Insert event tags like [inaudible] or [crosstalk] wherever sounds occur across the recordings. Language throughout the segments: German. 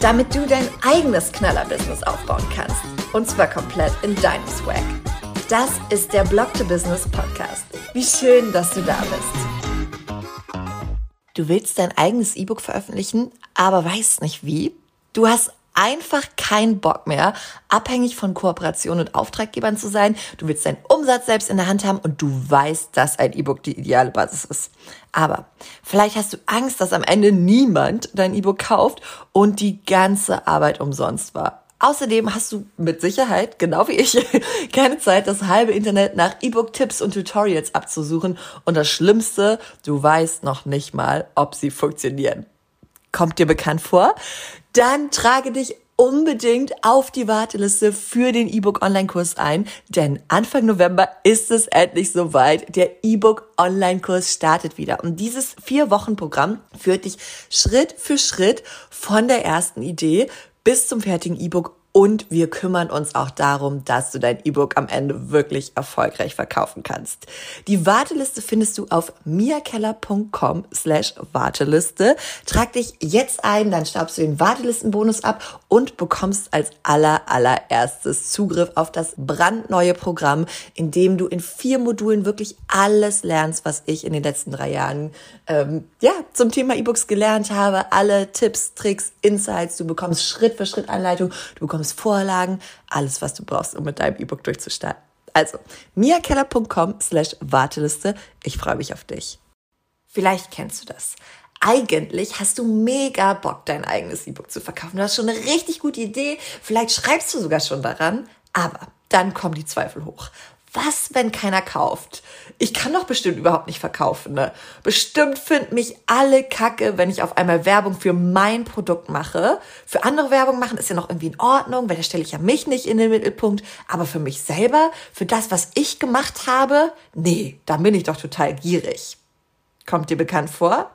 damit du dein eigenes Knaller-Business aufbauen kannst. Und zwar komplett in deinem Swag. Das ist der Blog to Business Podcast. Wie schön, dass du da bist. Du willst dein eigenes E-Book veröffentlichen, aber weißt nicht wie? Du hast einfach keinen Bock mehr, abhängig von Kooperationen und Auftraggebern zu sein. Du willst deinen Umsatz selbst in der Hand haben und du weißt, dass ein E-Book die ideale Basis ist. Aber vielleicht hast du Angst, dass am Ende niemand dein E-Book kauft und die ganze Arbeit umsonst war. Außerdem hast du mit Sicherheit, genau wie ich, [laughs] keine Zeit, das halbe Internet nach E-Book-Tipps und Tutorials abzusuchen. Und das Schlimmste, du weißt noch nicht mal, ob sie funktionieren. Kommt dir bekannt vor? Dann trage dich unbedingt auf die Warteliste für den E-Book Online-Kurs ein, denn Anfang November ist es endlich soweit. Der E-Book Online-Kurs startet wieder. Und dieses vier Wochen Programm führt dich Schritt für Schritt von der ersten Idee bis zum fertigen E-Book und wir kümmern uns auch darum, dass du dein E-Book am Ende wirklich erfolgreich verkaufen kannst. Die Warteliste findest du auf miakeller.com slash Warteliste. Trag dich jetzt ein, dann staubst du den Wartelistenbonus ab und bekommst als aller allererstes Zugriff auf das brandneue Programm, in dem du in vier Modulen wirklich alles lernst, was ich in den letzten drei Jahren ähm, ja zum Thema E-Books gelernt habe. Alle Tipps, Tricks, Insights. Du bekommst Schritt für Schritt Anleitung. Du bekommst bekommst Vorlagen, alles, was du brauchst, um mit deinem E-Book durchzustarten. Also, miakeller.com slash Warteliste. Ich freue mich auf dich. Vielleicht kennst du das. Eigentlich hast du mega Bock, dein eigenes E-Book zu verkaufen. Du hast schon eine richtig gute Idee. Vielleicht schreibst du sogar schon daran. Aber dann kommen die Zweifel hoch was, wenn keiner kauft? Ich kann doch bestimmt überhaupt nicht verkaufen, ne? Bestimmt finden mich alle kacke, wenn ich auf einmal Werbung für mein Produkt mache. Für andere Werbung machen ist ja noch irgendwie in Ordnung, weil da stelle ich ja mich nicht in den Mittelpunkt. Aber für mich selber, für das, was ich gemacht habe, nee, da bin ich doch total gierig. Kommt dir bekannt vor?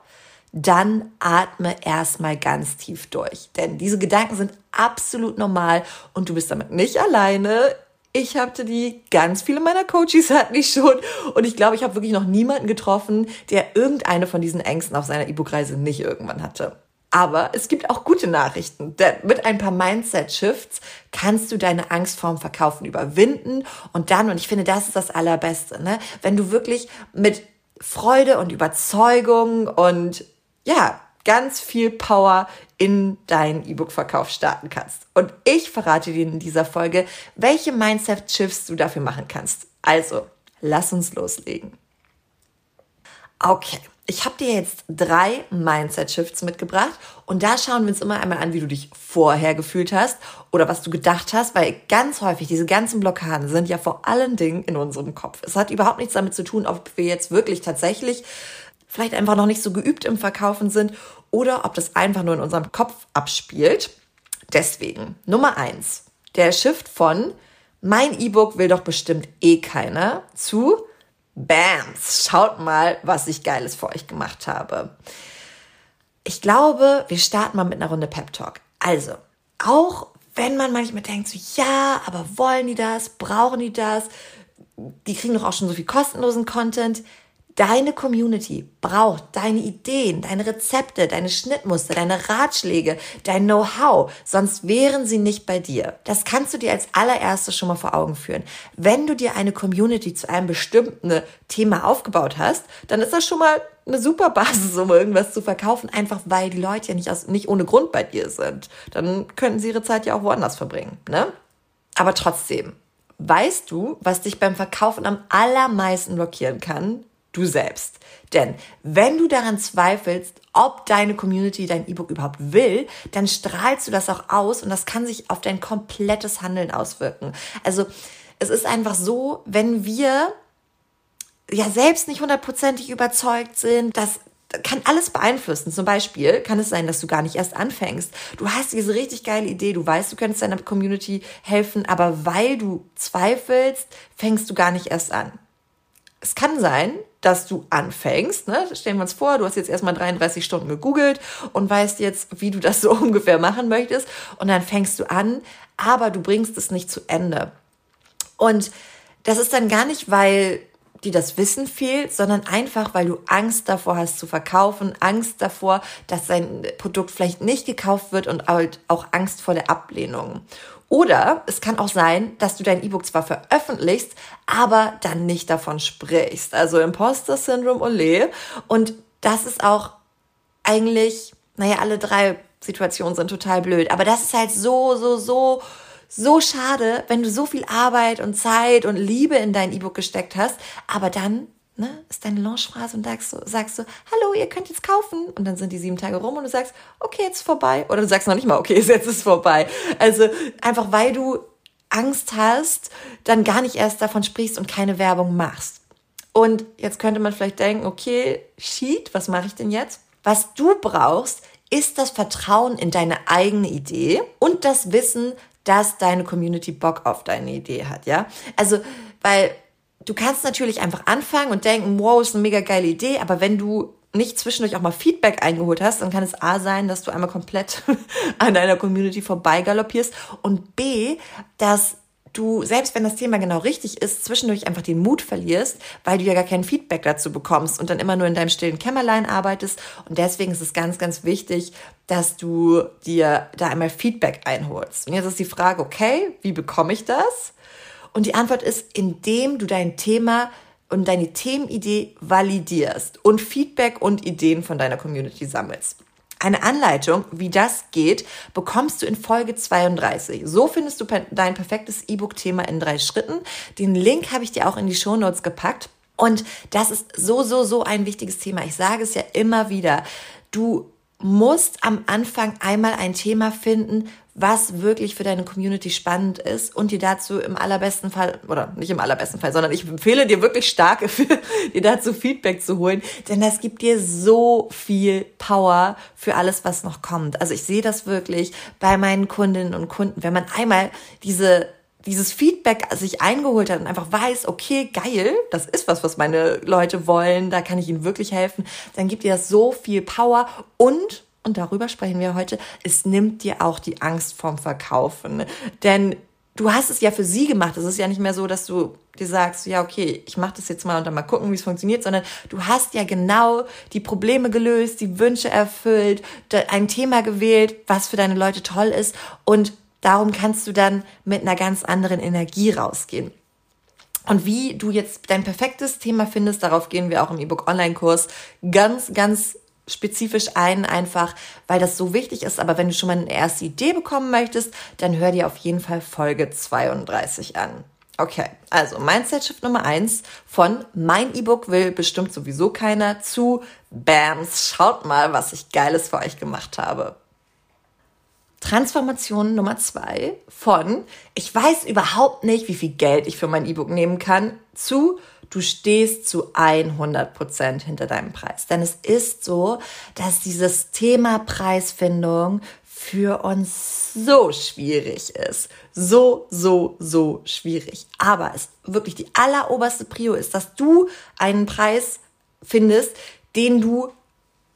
Dann atme erstmal ganz tief durch. Denn diese Gedanken sind absolut normal und du bist damit nicht alleine. Ich hatte die, ganz viele meiner Coaches hatten die schon. Und ich glaube, ich habe wirklich noch niemanden getroffen, der irgendeine von diesen Ängsten auf seiner E-Book-Reise nicht irgendwann hatte. Aber es gibt auch gute Nachrichten, denn mit ein paar Mindset-Shifts kannst du deine Angst vorm Verkaufen überwinden und dann, und ich finde, das ist das Allerbeste, ne? wenn du wirklich mit Freude und Überzeugung und ja, ganz viel Power in deinen E-Book-Verkauf starten kannst. Und ich verrate dir in dieser Folge, welche Mindset-Shifts du dafür machen kannst. Also, lass uns loslegen. Okay, ich habe dir jetzt drei Mindset-Shifts mitgebracht und da schauen wir uns immer einmal an, wie du dich vorher gefühlt hast oder was du gedacht hast, weil ganz häufig diese ganzen Blockaden sind ja vor allen Dingen in unserem Kopf. Es hat überhaupt nichts damit zu tun, ob wir jetzt wirklich tatsächlich vielleicht einfach noch nicht so geübt im Verkaufen sind oder ob das einfach nur in unserem Kopf abspielt. Deswegen, Nummer eins, der Shift von mein E-Book will doch bestimmt eh keiner zu Bams, schaut mal, was ich Geiles für euch gemacht habe. Ich glaube, wir starten mal mit einer Runde Pep Talk. Also, auch wenn man manchmal denkt, so, ja, aber wollen die das? Brauchen die das? Die kriegen doch auch schon so viel kostenlosen Content. Deine Community braucht deine Ideen, deine Rezepte, deine Schnittmuster, deine Ratschläge, dein Know-how, sonst wären sie nicht bei dir. Das kannst du dir als allererstes schon mal vor Augen führen. Wenn du dir eine Community zu einem bestimmten Thema aufgebaut hast, dann ist das schon mal eine super Basis, um irgendwas zu verkaufen, einfach weil die Leute ja nicht, aus, nicht ohne Grund bei dir sind. Dann könnten sie ihre Zeit ja auch woanders verbringen, ne? Aber trotzdem, weißt du, was dich beim Verkaufen am allermeisten blockieren kann? Du selbst. Denn wenn du daran zweifelst, ob deine Community dein E-Book überhaupt will, dann strahlst du das auch aus und das kann sich auf dein komplettes Handeln auswirken. Also es ist einfach so, wenn wir ja selbst nicht hundertprozentig überzeugt sind, dass kann alles beeinflussen. Zum Beispiel kann es sein, dass du gar nicht erst anfängst. Du hast diese richtig geile Idee, du weißt, du könntest deiner Community helfen, aber weil du zweifelst, fängst du gar nicht erst an. Es kann sein, dass du anfängst. Ne? Stellen wir uns vor, du hast jetzt erstmal 33 Stunden gegoogelt und weißt jetzt, wie du das [laughs] so ungefähr machen möchtest. Und dann fängst du an, aber du bringst es nicht zu Ende. Und das ist dann gar nicht, weil dir das Wissen fehlt, sondern einfach, weil du Angst davor hast zu verkaufen, Angst davor, dass dein Produkt vielleicht nicht gekauft wird und halt auch Angst vor der Ablehnung. Oder es kann auch sein, dass du dein E-Book zwar veröffentlichst, aber dann nicht davon sprichst. Also Imposter-Syndrom, ole. Und das ist auch eigentlich, naja, alle drei Situationen sind total blöd. Aber das ist halt so, so, so so schade, wenn du so viel Arbeit und Zeit und Liebe in dein E-Book gesteckt hast, aber dann ne, ist deine Launchphrase und sagst so, sagst so, hallo, ihr könnt jetzt kaufen. Und dann sind die sieben Tage rum und du sagst, okay, jetzt ist vorbei. Oder du sagst noch nicht mal, okay, jetzt ist vorbei. Also einfach, weil du Angst hast, dann gar nicht erst davon sprichst und keine Werbung machst. Und jetzt könnte man vielleicht denken, okay, Sheet, was mache ich denn jetzt? Was du brauchst, ist das Vertrauen in deine eigene Idee und das Wissen, dass deine Community Bock auf deine Idee hat, ja? Also, weil du kannst natürlich einfach anfangen und denken, wow, ist eine mega geile Idee, aber wenn du nicht zwischendurch auch mal Feedback eingeholt hast, dann kann es A sein, dass du einmal komplett [laughs] an deiner Community vorbeigaloppierst und B, dass du, selbst wenn das Thema genau richtig ist, zwischendurch einfach den Mut verlierst, weil du ja gar kein Feedback dazu bekommst und dann immer nur in deinem stillen Kämmerlein arbeitest. Und deswegen ist es ganz, ganz wichtig, dass du dir da einmal Feedback einholst. Und jetzt ist die Frage, okay, wie bekomme ich das? Und die Antwort ist, indem du dein Thema und deine Themenidee validierst und Feedback und Ideen von deiner Community sammelst. Eine Anleitung, wie das geht, bekommst du in Folge 32. So findest du dein perfektes E-Book-Thema in drei Schritten. Den Link habe ich dir auch in die Show Notes gepackt. Und das ist so, so, so ein wichtiges Thema. Ich sage es ja immer wieder. Du musst am Anfang einmal ein Thema finden, was wirklich für deine Community spannend ist und dir dazu im allerbesten Fall, oder nicht im allerbesten Fall, sondern ich empfehle dir wirklich stark, [laughs] dir dazu Feedback zu holen, denn das gibt dir so viel Power für alles, was noch kommt. Also ich sehe das wirklich bei meinen Kundinnen und Kunden, wenn man einmal diese dieses Feedback sich eingeholt hat und einfach weiß, okay, geil, das ist was, was meine Leute wollen, da kann ich ihnen wirklich helfen, dann gibt dir das so viel Power und und darüber sprechen wir heute, es nimmt dir auch die Angst vorm Verkaufen. Denn du hast es ja für sie gemacht. Es ist ja nicht mehr so, dass du dir sagst, ja, okay, ich mache das jetzt mal und dann mal gucken, wie es funktioniert, sondern du hast ja genau die Probleme gelöst, die Wünsche erfüllt, ein Thema gewählt, was für deine Leute toll ist und darum kannst du dann mit einer ganz anderen Energie rausgehen. Und wie du jetzt dein perfektes Thema findest, darauf gehen wir auch im E-Book Online-Kurs ganz, ganz spezifisch ein, einfach weil das so wichtig ist. Aber wenn du schon mal eine erste Idee bekommen möchtest, dann hör dir auf jeden Fall Folge 32 an. Okay, also Mindset Shift Nummer eins von mein E-Book will bestimmt sowieso keiner zu Bams, schaut mal, was ich Geiles für euch gemacht habe. Transformation Nummer zwei von ich weiß überhaupt nicht, wie viel Geld ich für mein E-Book nehmen kann zu du stehst zu 100 Prozent hinter deinem Preis. Denn es ist so, dass dieses Thema Preisfindung für uns so schwierig ist. So, so, so schwierig. Aber es wirklich die alleroberste Prio ist, dass du einen Preis findest, den du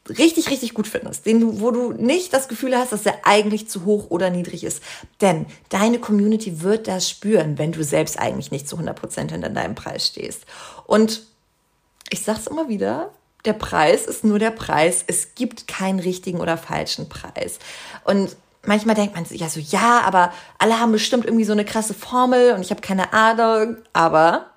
richtig, richtig gut findest, den du, wo du nicht das Gefühl hast, dass er eigentlich zu hoch oder niedrig ist. Denn deine Community wird das spüren, wenn du selbst eigentlich nicht zu 100% hinter deinem Preis stehst. Und ich sag's immer wieder, der Preis ist nur der Preis. Es gibt keinen richtigen oder falschen Preis. Und manchmal denkt man sich ja so, ja, aber alle haben bestimmt irgendwie so eine krasse Formel und ich habe keine Ahnung. Aber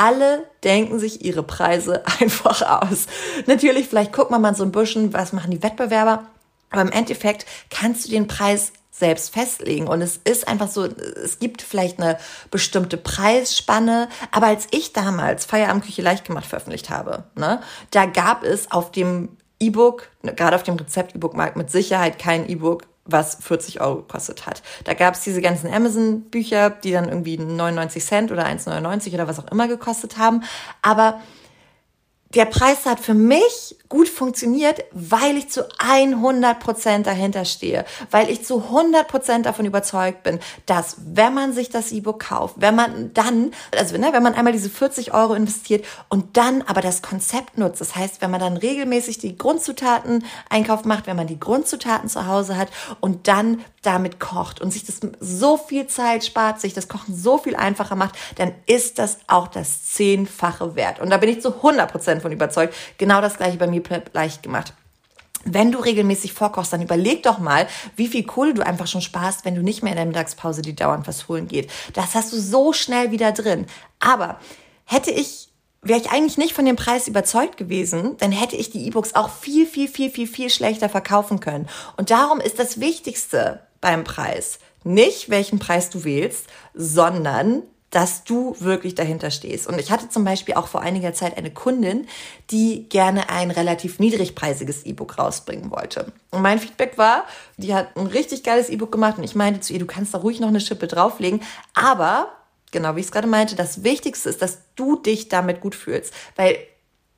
alle denken sich ihre Preise [laughs] einfach aus. Natürlich, vielleicht guckt man mal so ein bisschen, was machen die Wettbewerber. Aber im Endeffekt kannst du den Preis selbst festlegen. Und es ist einfach so, es gibt vielleicht eine bestimmte Preisspanne. Aber als ich damals Feierabendküche leicht gemacht veröffentlicht habe, ne, da gab es auf dem E-Book, gerade auf dem Rezept-E-Book-Markt mit Sicherheit kein E-Book, was 40 Euro gekostet hat. Da gab es diese ganzen Amazon-Bücher, die dann irgendwie 99 Cent oder 1,99 oder was auch immer gekostet haben. Aber der Preis hat für mich gut funktioniert, weil ich zu 100 Prozent dahinter stehe, weil ich zu 100 Prozent davon überzeugt bin, dass wenn man sich das E-Book kauft, wenn man dann, also ne, wenn man einmal diese 40 Euro investiert und dann aber das Konzept nutzt, das heißt, wenn man dann regelmäßig die Grundzutaten Einkauf macht, wenn man die Grundzutaten zu Hause hat und dann damit kocht und sich das so viel Zeit spart, sich das Kochen so viel einfacher macht, dann ist das auch das Zehnfache wert. Und da bin ich zu 100 Prozent von überzeugt. Genau das gleiche bei mir leicht gemacht. Wenn du regelmäßig vorkochst, dann überleg doch mal, wie viel Kohle du einfach schon sparst, wenn du nicht mehr in der Mittagspause die dauernd was holen geht. Das hast du so schnell wieder drin. Aber hätte ich wäre ich eigentlich nicht von dem Preis überzeugt gewesen, dann hätte ich die E-Books auch viel, viel, viel, viel, viel schlechter verkaufen können. Und darum ist das Wichtigste beim Preis nicht, welchen Preis du wählst, sondern dass du wirklich dahinter stehst. Und ich hatte zum Beispiel auch vor einiger Zeit eine Kundin, die gerne ein relativ niedrigpreisiges E-Book rausbringen wollte. Und mein Feedback war, die hat ein richtig geiles E-Book gemacht und ich meinte zu ihr, du kannst da ruhig noch eine Schippe drauflegen, aber genau wie ich es gerade meinte, das Wichtigste ist, dass du dich damit gut fühlst, weil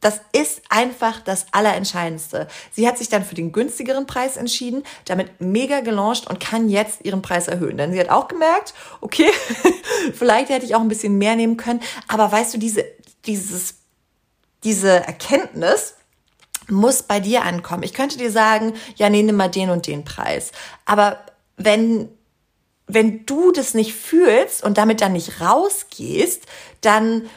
das ist einfach das Allerentscheidendste. Sie hat sich dann für den günstigeren Preis entschieden, damit mega gelauncht und kann jetzt ihren Preis erhöhen. Denn sie hat auch gemerkt, okay, [laughs] vielleicht hätte ich auch ein bisschen mehr nehmen können. Aber weißt du, diese, dieses, diese Erkenntnis, muss bei dir ankommen. Ich könnte dir sagen, ja, nee, nimm mal den und den Preis. Aber wenn, wenn du das nicht fühlst und damit dann nicht rausgehst, dann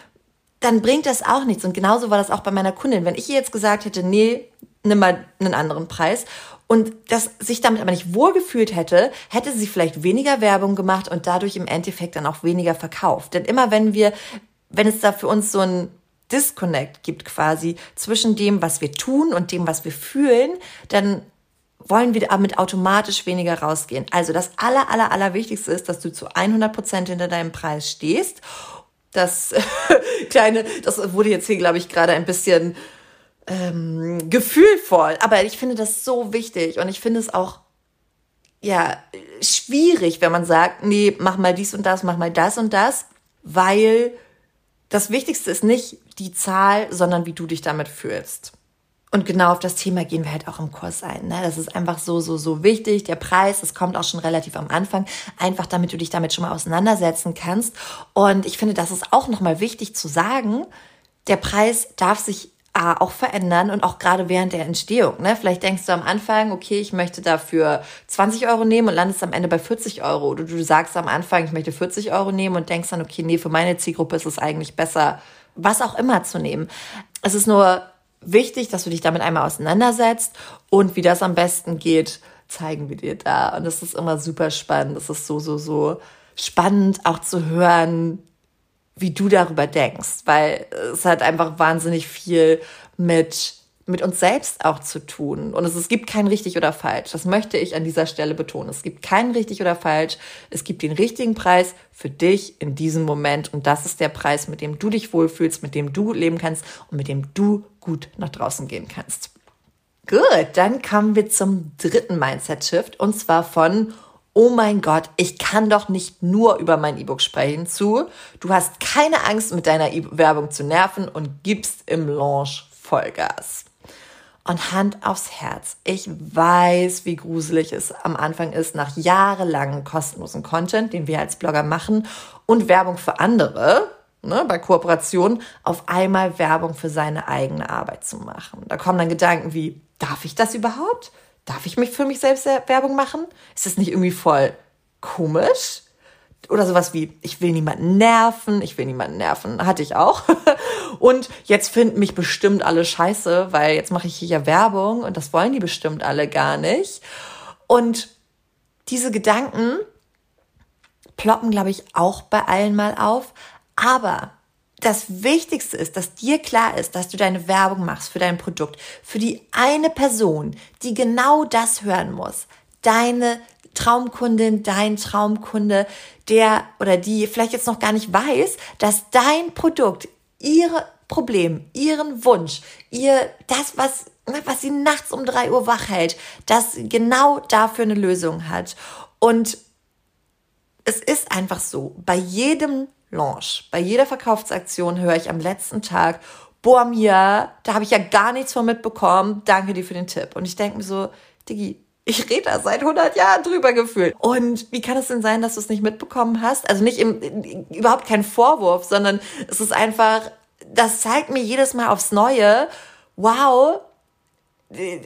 dann bringt das auch nichts. Und genauso war das auch bei meiner Kundin. Wenn ich ihr jetzt gesagt hätte, nee, nimm mal einen anderen Preis und das sich damit aber nicht wohlgefühlt hätte, hätte sie vielleicht weniger Werbung gemacht und dadurch im Endeffekt dann auch weniger verkauft. Denn immer wenn wir, wenn es da für uns so ein Disconnect gibt quasi zwischen dem, was wir tun und dem, was wir fühlen, dann wollen wir damit automatisch weniger rausgehen. Also das aller, aller, aller Wichtigste ist, dass du zu 100 Prozent hinter deinem Preis stehst das [laughs] kleine, das wurde jetzt hier, glaube ich, gerade ein bisschen ähm, gefühlvoll. Aber ich finde das so wichtig und ich finde es auch ja schwierig, wenn man sagt, nee, mach mal dies und das, mach mal das und das, weil das Wichtigste ist nicht die Zahl, sondern wie du dich damit fühlst. Und genau auf das Thema gehen wir halt auch im Kurs ein. Ne? Das ist einfach so, so, so wichtig. Der Preis, das kommt auch schon relativ am Anfang, einfach damit du dich damit schon mal auseinandersetzen kannst. Und ich finde, das ist auch nochmal wichtig zu sagen. Der Preis darf sich A, auch verändern und auch gerade während der Entstehung. Ne? Vielleicht denkst du am Anfang, okay, ich möchte dafür 20 Euro nehmen und landest am Ende bei 40 Euro. Oder du sagst am Anfang, ich möchte 40 Euro nehmen und denkst dann, okay, nee, für meine Zielgruppe ist es eigentlich besser, was auch immer zu nehmen. Es ist nur wichtig, dass du dich damit einmal auseinandersetzt und wie das am besten geht, zeigen wir dir da. Und das ist immer super spannend. Das ist so, so, so spannend auch zu hören, wie du darüber denkst, weil es hat einfach wahnsinnig viel mit mit uns selbst auch zu tun. Und es, es gibt kein richtig oder falsch. Das möchte ich an dieser Stelle betonen. Es gibt kein richtig oder falsch. Es gibt den richtigen Preis für dich in diesem Moment. Und das ist der Preis, mit dem du dich wohlfühlst, mit dem du leben kannst und mit dem du gut nach draußen gehen kannst. Gut, dann kommen wir zum dritten Mindset-Shift und zwar von Oh mein Gott, ich kann doch nicht nur über mein E-Book sprechen zu. Du hast keine Angst, mit deiner e Werbung zu nerven und gibst im Launch Vollgas. Und Hand aufs Herz. Ich weiß, wie gruselig es am Anfang ist, nach jahrelangen kostenlosen Content, den wir als Blogger machen, und Werbung für andere, ne, bei Kooperationen, auf einmal Werbung für seine eigene Arbeit zu machen. Da kommen dann Gedanken wie, darf ich das überhaupt? Darf ich mich für mich selbst Werbung machen? Ist das nicht irgendwie voll komisch? oder sowas wie, ich will niemanden nerven, ich will niemanden nerven, hatte ich auch. [laughs] Und jetzt finden mich bestimmt alle scheiße, weil jetzt mache ich hier ja Werbung und das wollen die bestimmt alle gar nicht. Und diese Gedanken ploppen, glaube ich, auch bei allen mal auf. Aber das Wichtigste ist, dass dir klar ist, dass du deine Werbung machst für dein Produkt, für die eine Person, die genau das hören muss. Deine Traumkundin, dein Traumkunde, der oder die vielleicht jetzt noch gar nicht weiß, dass dein Produkt, ihre Problem, ihren Wunsch, ihr, das, was, ne, was sie nachts um drei Uhr wach hält, das genau dafür eine Lösung hat. Und es ist einfach so, bei jedem Launch, bei jeder Verkaufsaktion höre ich am letzten Tag, boah, Mia, da habe ich ja gar nichts von mitbekommen. Danke dir für den Tipp. Und ich denke mir so, Diggi, ich rede da seit 100 Jahren drüber gefühlt. Und wie kann es denn sein, dass du es nicht mitbekommen hast? Also nicht im, überhaupt kein Vorwurf, sondern es ist einfach, das zeigt mir jedes Mal aufs Neue, wow,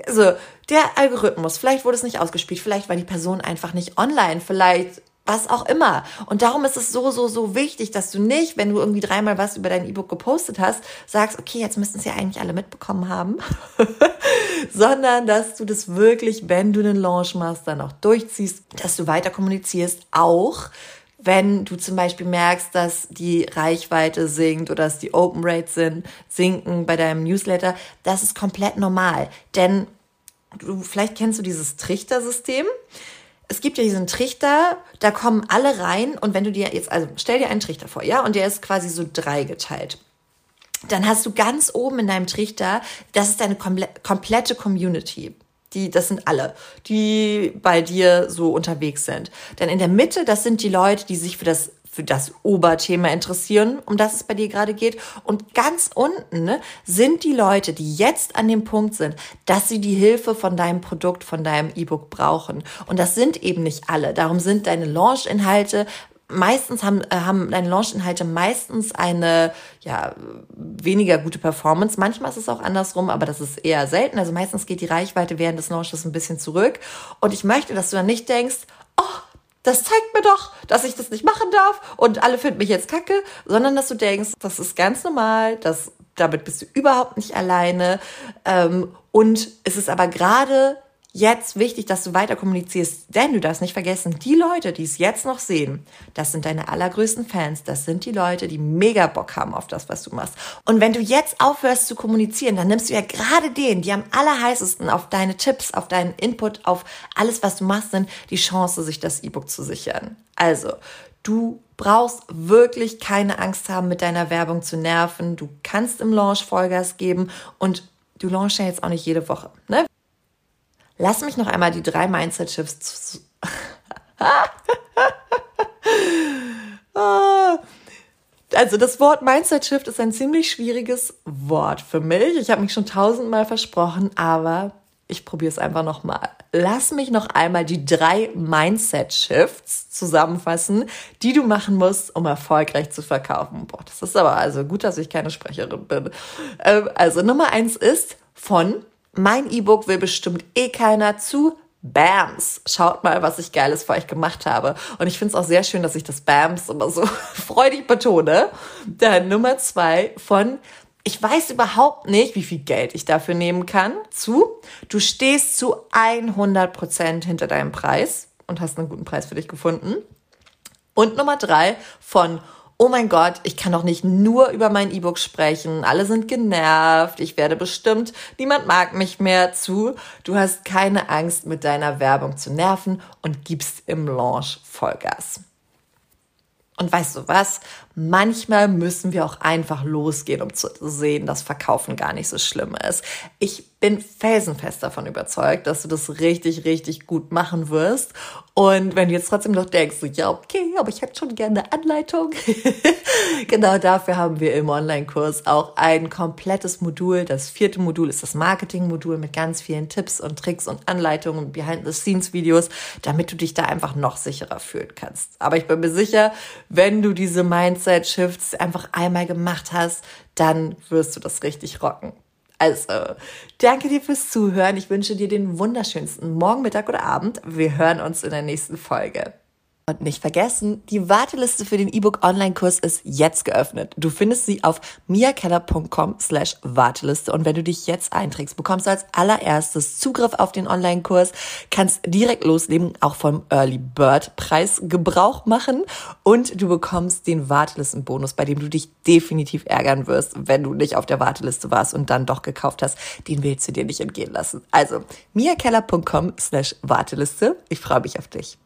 also der Algorithmus, vielleicht wurde es nicht ausgespielt, vielleicht war die Person einfach nicht online, vielleicht was auch immer. Und darum ist es so, so, so wichtig, dass du nicht, wenn du irgendwie dreimal was über dein E-Book gepostet hast, sagst, okay, jetzt müssten es ja eigentlich alle mitbekommen haben, [laughs] sondern dass du das wirklich, wenn du einen Launch machst, dann auch durchziehst, dass du weiter kommunizierst, auch wenn du zum Beispiel merkst, dass die Reichweite sinkt oder dass die Open Rates sinken bei deinem Newsletter, das ist komplett normal. Denn du, vielleicht kennst du dieses Trichtersystem. Es gibt ja diesen Trichter, da kommen alle rein und wenn du dir jetzt, also stell dir einen Trichter vor, ja, und der ist quasi so dreigeteilt. Dann hast du ganz oben in deinem Trichter, das ist deine komplette Community. Die, das sind alle, die bei dir so unterwegs sind. Denn in der Mitte, das sind die Leute, die sich für das für das Oberthema interessieren, um das es bei dir gerade geht. Und ganz unten ne, sind die Leute, die jetzt an dem Punkt sind, dass sie die Hilfe von deinem Produkt, von deinem E-Book brauchen. Und das sind eben nicht alle. Darum sind deine Launch-Inhalte meistens haben, äh, haben deine Launch-Inhalte meistens eine ja, weniger gute Performance. Manchmal ist es auch andersrum, aber das ist eher selten. Also meistens geht die Reichweite während des Launches ein bisschen zurück. Und ich möchte, dass du dann nicht denkst, das zeigt mir doch, dass ich das nicht machen darf und alle finden mich jetzt kacke, sondern dass du denkst, das ist ganz normal, das, damit bist du überhaupt nicht alleine. Ähm, und es ist aber gerade jetzt wichtig, dass du weiter kommunizierst, denn du darfst nicht vergessen, die Leute, die es jetzt noch sehen, das sind deine allergrößten Fans, das sind die Leute, die mega Bock haben auf das, was du machst. Und wenn du jetzt aufhörst zu kommunizieren, dann nimmst du ja gerade denen, die am allerheißesten auf deine Tipps, auf deinen Input, auf alles, was du machst, sind, die Chance, sich das E-Book zu sichern. Also, du brauchst wirklich keine Angst haben, mit deiner Werbung zu nerven. Du kannst im Launch Vollgas geben und du launchst ja jetzt auch nicht jede Woche. Ne? Lass mich noch einmal die drei Mindset-Shifts. [laughs] also das Wort Mindset Shift ist ein ziemlich schwieriges Wort für mich. Ich habe mich schon tausendmal versprochen, aber ich probiere es einfach nochmal. Lass mich noch einmal die drei Mindset Shifts zusammenfassen, die du machen musst, um erfolgreich zu verkaufen. Boah, das ist aber also gut, dass ich keine Sprecherin bin. Ähm, also Nummer eins ist von mein E-Book will bestimmt eh keiner zu Bams. Schaut mal, was ich Geiles für euch gemacht habe. Und ich finde es auch sehr schön, dass ich das Bams immer so [laughs] freudig betone. Dann Nummer zwei von ich weiß überhaupt nicht, wie viel Geld ich dafür nehmen kann. Zu, du stehst zu 100 Prozent hinter deinem Preis und hast einen guten Preis für dich gefunden. Und Nummer drei von oh mein Gott, ich kann doch nicht nur über mein E-Book sprechen, alle sind genervt, ich werde bestimmt, niemand mag mich mehr zu. Du hast keine Angst, mit deiner Werbung zu nerven und gibst im Launch Vollgas. Und weißt du was? Manchmal müssen wir auch einfach losgehen, um zu sehen, dass Verkaufen gar nicht so schlimm ist. Ich bin felsenfest davon überzeugt, dass du das richtig, richtig gut machen wirst. Und wenn du jetzt trotzdem noch denkst, ja, okay, aber ich hätte schon gerne eine Anleitung. [laughs] genau dafür haben wir im Online-Kurs auch ein komplettes Modul. Das vierte Modul ist das Marketing-Modul mit ganz vielen Tipps und Tricks und Anleitungen und Behind-the-Scenes-Videos, damit du dich da einfach noch sicherer fühlen kannst. Aber ich bin mir sicher, wenn du diese Mindset-Shifts einfach einmal gemacht hast, dann wirst du das richtig rocken. Also, danke dir fürs Zuhören. Ich wünsche dir den wunderschönsten Morgen, Mittag oder Abend. Wir hören uns in der nächsten Folge. Und nicht vergessen, die Warteliste für den E-Book Online-Kurs ist jetzt geöffnet. Du findest sie auf miakeller.com slash Warteliste. Und wenn du dich jetzt einträgst, bekommst du als allererstes Zugriff auf den Online-Kurs, kannst direkt loslegen, auch vom Early Bird Preis Gebrauch machen und du bekommst den Wartelistenbonus, bei dem du dich definitiv ärgern wirst, wenn du nicht auf der Warteliste warst und dann doch gekauft hast. Den willst du dir nicht entgehen lassen. Also miakeller.com slash Warteliste. Ich freue mich auf dich.